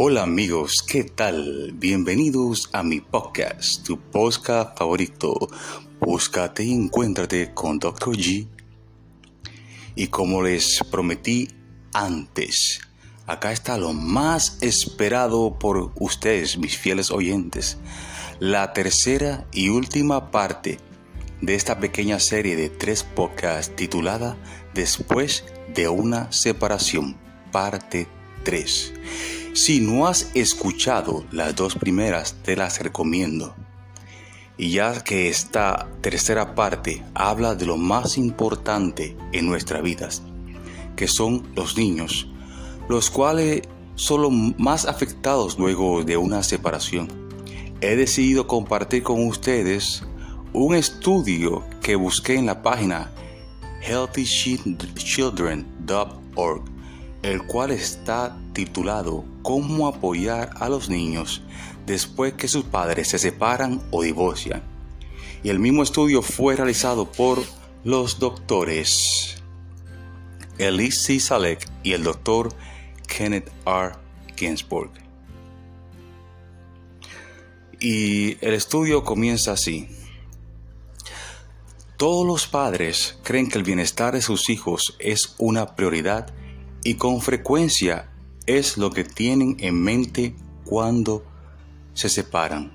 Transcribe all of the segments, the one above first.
Hola amigos, ¿qué tal? Bienvenidos a mi podcast, tu podcast favorito. Búscate y encuéntrate con Dr. G. Y como les prometí antes, acá está lo más esperado por ustedes, mis fieles oyentes. La tercera y última parte de esta pequeña serie de tres podcasts titulada Después de una separación, parte 3. Si no has escuchado las dos primeras, te las recomiendo. Y ya que esta tercera parte habla de lo más importante en nuestras vidas, que son los niños, los cuales son los más afectados luego de una separación. He decidido compartir con ustedes un estudio que busqué en la página healthychildren.org, el cual está titulado Cómo apoyar a los niños después que sus padres se separan o divorcian. Y el mismo estudio fue realizado por los doctores Elise C. Salek y el doctor Kenneth R. Ginsburg. Y el estudio comienza así. Todos los padres creen que el bienestar de sus hijos es una prioridad y con frecuencia es lo que tienen en mente cuando se separan.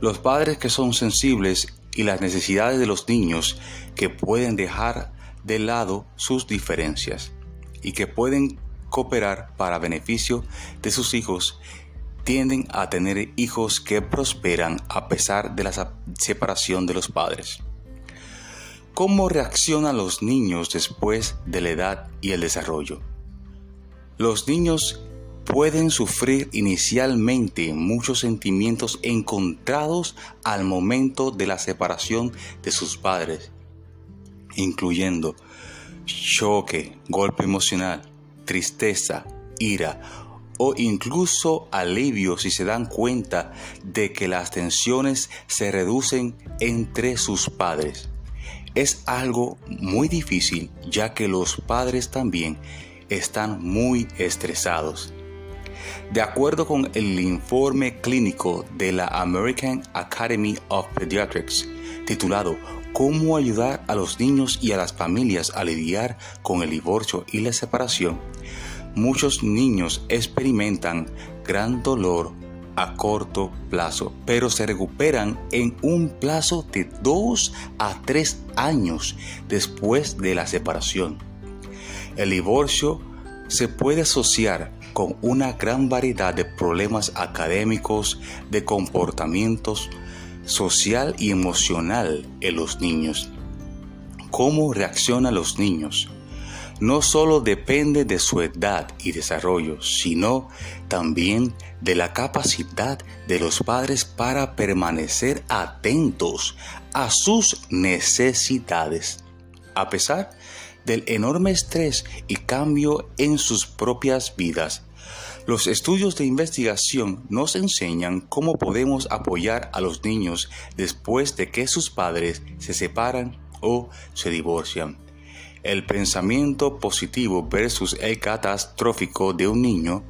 Los padres que son sensibles y las necesidades de los niños que pueden dejar de lado sus diferencias y que pueden cooperar para beneficio de sus hijos tienden a tener hijos que prosperan a pesar de la separación de los padres. ¿Cómo reaccionan los niños después de la edad y el desarrollo? Los niños pueden sufrir inicialmente muchos sentimientos encontrados al momento de la separación de sus padres, incluyendo choque, golpe emocional, tristeza, ira o incluso alivio si se dan cuenta de que las tensiones se reducen entre sus padres. Es algo muy difícil ya que los padres también están muy estresados. De acuerdo con el informe clínico de la American Academy of Pediatrics, titulado Cómo ayudar a los niños y a las familias a lidiar con el divorcio y la separación, muchos niños experimentan gran dolor a corto plazo, pero se recuperan en un plazo de 2 a 3 años después de la separación. El divorcio se puede asociar con una gran variedad de problemas académicos, de comportamientos social y emocional en los niños. ¿Cómo reaccionan los niños? No solo depende de su edad y desarrollo, sino también de la capacidad de los padres para permanecer atentos a sus necesidades. A pesar del enorme estrés y cambio en sus propias vidas. Los estudios de investigación nos enseñan cómo podemos apoyar a los niños después de que sus padres se separan o se divorcian. El pensamiento positivo versus el catastrófico de un niño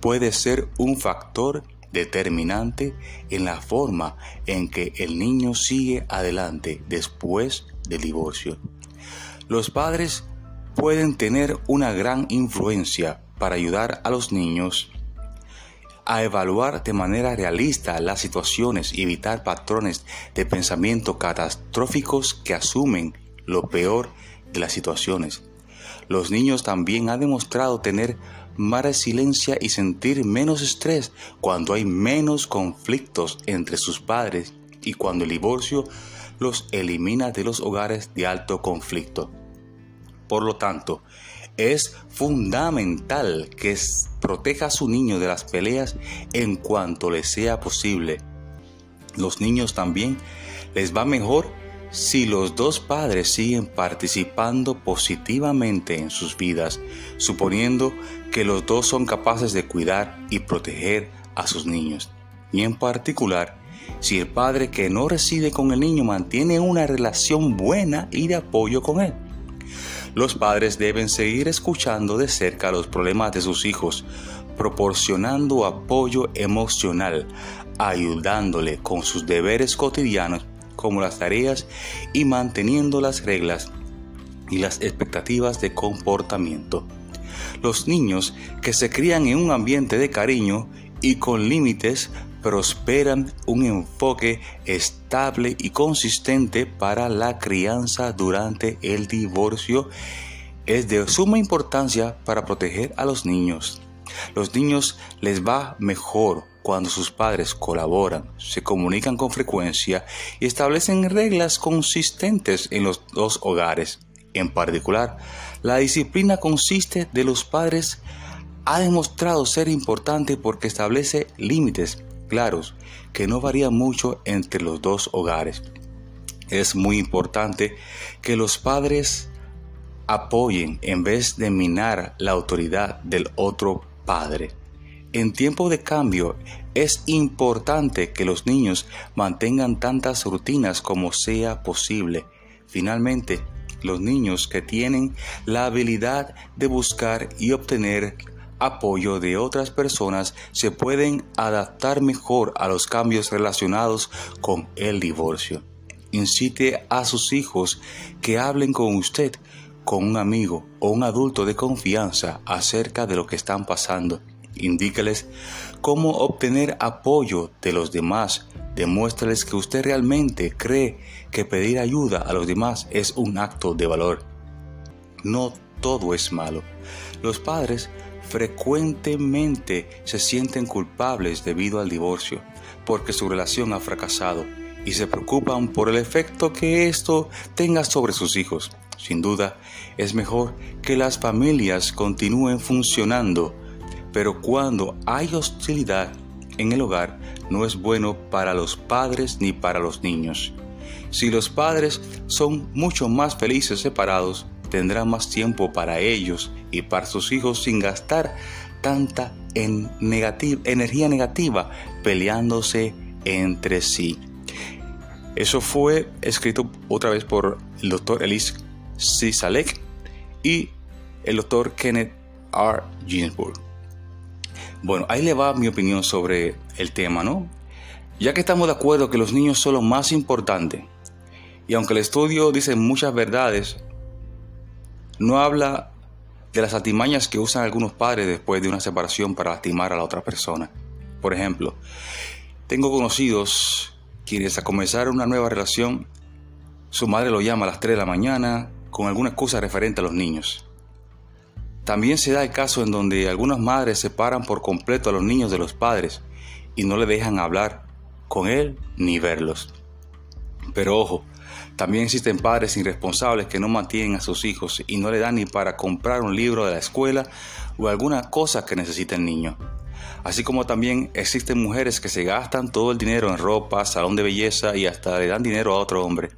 puede ser un factor determinante en la forma en que el niño sigue adelante después del divorcio. Los padres pueden tener una gran influencia para ayudar a los niños a evaluar de manera realista las situaciones y evitar patrones de pensamiento catastróficos que asumen lo peor de las situaciones. Los niños también han demostrado tener más resiliencia y sentir menos estrés cuando hay menos conflictos entre sus padres y cuando el divorcio los elimina de los hogares de alto conflicto. Por lo tanto, es fundamental que proteja a su niño de las peleas en cuanto le sea posible. Los niños también les va mejor si los dos padres siguen participando positivamente en sus vidas, suponiendo que los dos son capaces de cuidar y proteger a sus niños. Y en particular, si el padre que no reside con el niño mantiene una relación buena y de apoyo con él. Los padres deben seguir escuchando de cerca los problemas de sus hijos proporcionando apoyo emocional, ayudándole con sus deberes cotidianos como las tareas y manteniendo las reglas y las expectativas de comportamiento. Los niños que se crían en un ambiente de cariño y con límites prosperan un enfoque estable y consistente para la crianza durante el divorcio es de suma importancia para proteger a los niños. Los niños les va mejor cuando sus padres colaboran, se comunican con frecuencia y establecen reglas consistentes en los dos hogares. En particular, la disciplina consiste de los padres ha demostrado ser importante porque establece límites claros que no varían mucho entre los dos hogares. Es muy importante que los padres apoyen en vez de minar la autoridad del otro padre. En tiempo de cambio es importante que los niños mantengan tantas rutinas como sea posible. Finalmente, los niños que tienen la habilidad de buscar y obtener apoyo de otras personas se pueden adaptar mejor a los cambios relacionados con el divorcio. Incite a sus hijos que hablen con usted, con un amigo o un adulto de confianza acerca de lo que están pasando. Indíqueles cómo obtener apoyo de los demás. Demuéstrales que usted realmente cree que pedir ayuda a los demás es un acto de valor. No todo es malo. Los padres frecuentemente se sienten culpables debido al divorcio, porque su relación ha fracasado y se preocupan por el efecto que esto tenga sobre sus hijos. Sin duda, es mejor que las familias continúen funcionando, pero cuando hay hostilidad en el hogar, no es bueno para los padres ni para los niños. Si los padres son mucho más felices separados, tendrán más tiempo para ellos y para sus hijos sin gastar tanta energía negativa peleándose entre sí. Eso fue escrito otra vez por el doctor Elise C. Salek y el doctor Kenneth R. Ginsburg. Bueno, ahí le va mi opinión sobre el tema, ¿no? Ya que estamos de acuerdo que los niños son lo más importante, y aunque el estudio dice muchas verdades, no habla de las artimañas que usan algunos padres después de una separación para lastimar a la otra persona. Por ejemplo, tengo conocidos quienes a comenzar una nueva relación, su madre lo llama a las 3 de la mañana con alguna excusa referente a los niños. También se da el caso en donde algunas madres separan por completo a los niños de los padres y no le dejan hablar con él ni verlos. Pero ojo, también existen padres irresponsables que no mantienen a sus hijos y no le dan ni para comprar un libro de la escuela o alguna cosa que necesite el niño. Así como también existen mujeres que se gastan todo el dinero en ropa, salón de belleza y hasta le dan dinero a otro hombre.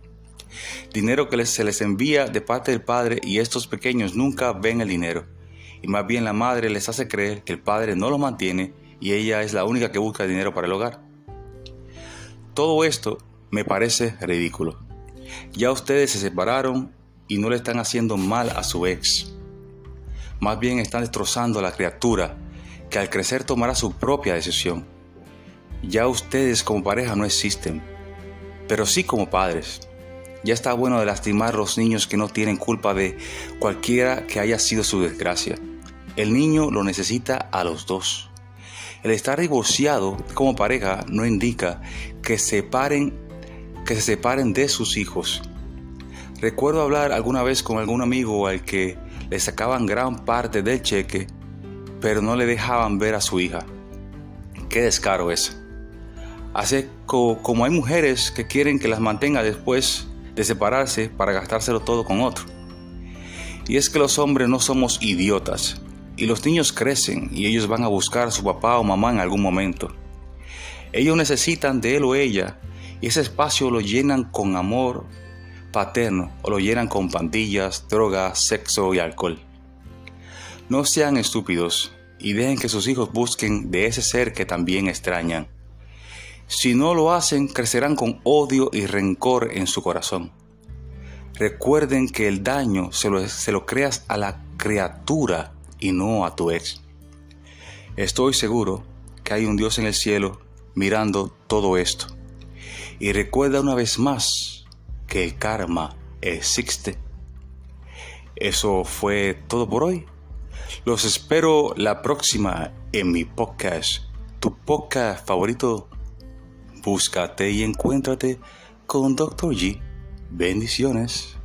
Dinero que se les envía de parte del padre y estos pequeños nunca ven el dinero. Y más bien la madre les hace creer que el padre no lo mantiene y ella es la única que busca dinero para el hogar. Todo esto me parece ridículo. Ya ustedes se separaron y no le están haciendo mal a su ex. Más bien están destrozando a la criatura que al crecer tomará su propia decisión. Ya ustedes como pareja no existen, pero sí como padres. Ya está bueno de lastimar a los niños que no tienen culpa de cualquiera que haya sido su desgracia. El niño lo necesita a los dos. El estar divorciado como pareja no indica que separen que se separen de sus hijos. Recuerdo hablar alguna vez con algún amigo al que le sacaban gran parte del cheque, pero no le dejaban ver a su hija. Qué descaro es. Así como hay mujeres que quieren que las mantenga después de separarse para gastárselo todo con otro. Y es que los hombres no somos idiotas. Y los niños crecen y ellos van a buscar a su papá o mamá en algún momento. Ellos necesitan de él o ella y ese espacio lo llenan con amor paterno o lo llenan con pandillas, drogas, sexo y alcohol. No sean estúpidos y dejen que sus hijos busquen de ese ser que también extrañan. Si no lo hacen, crecerán con odio y rencor en su corazón. Recuerden que el daño se lo, se lo creas a la criatura y no a tu ex. Estoy seguro que hay un Dios en el cielo mirando todo esto. Y recuerda una vez más que el karma existe. Eso fue todo por hoy. Los espero la próxima en mi podcast, tu podcast favorito. Búscate y encuéntrate con Dr. G. Bendiciones.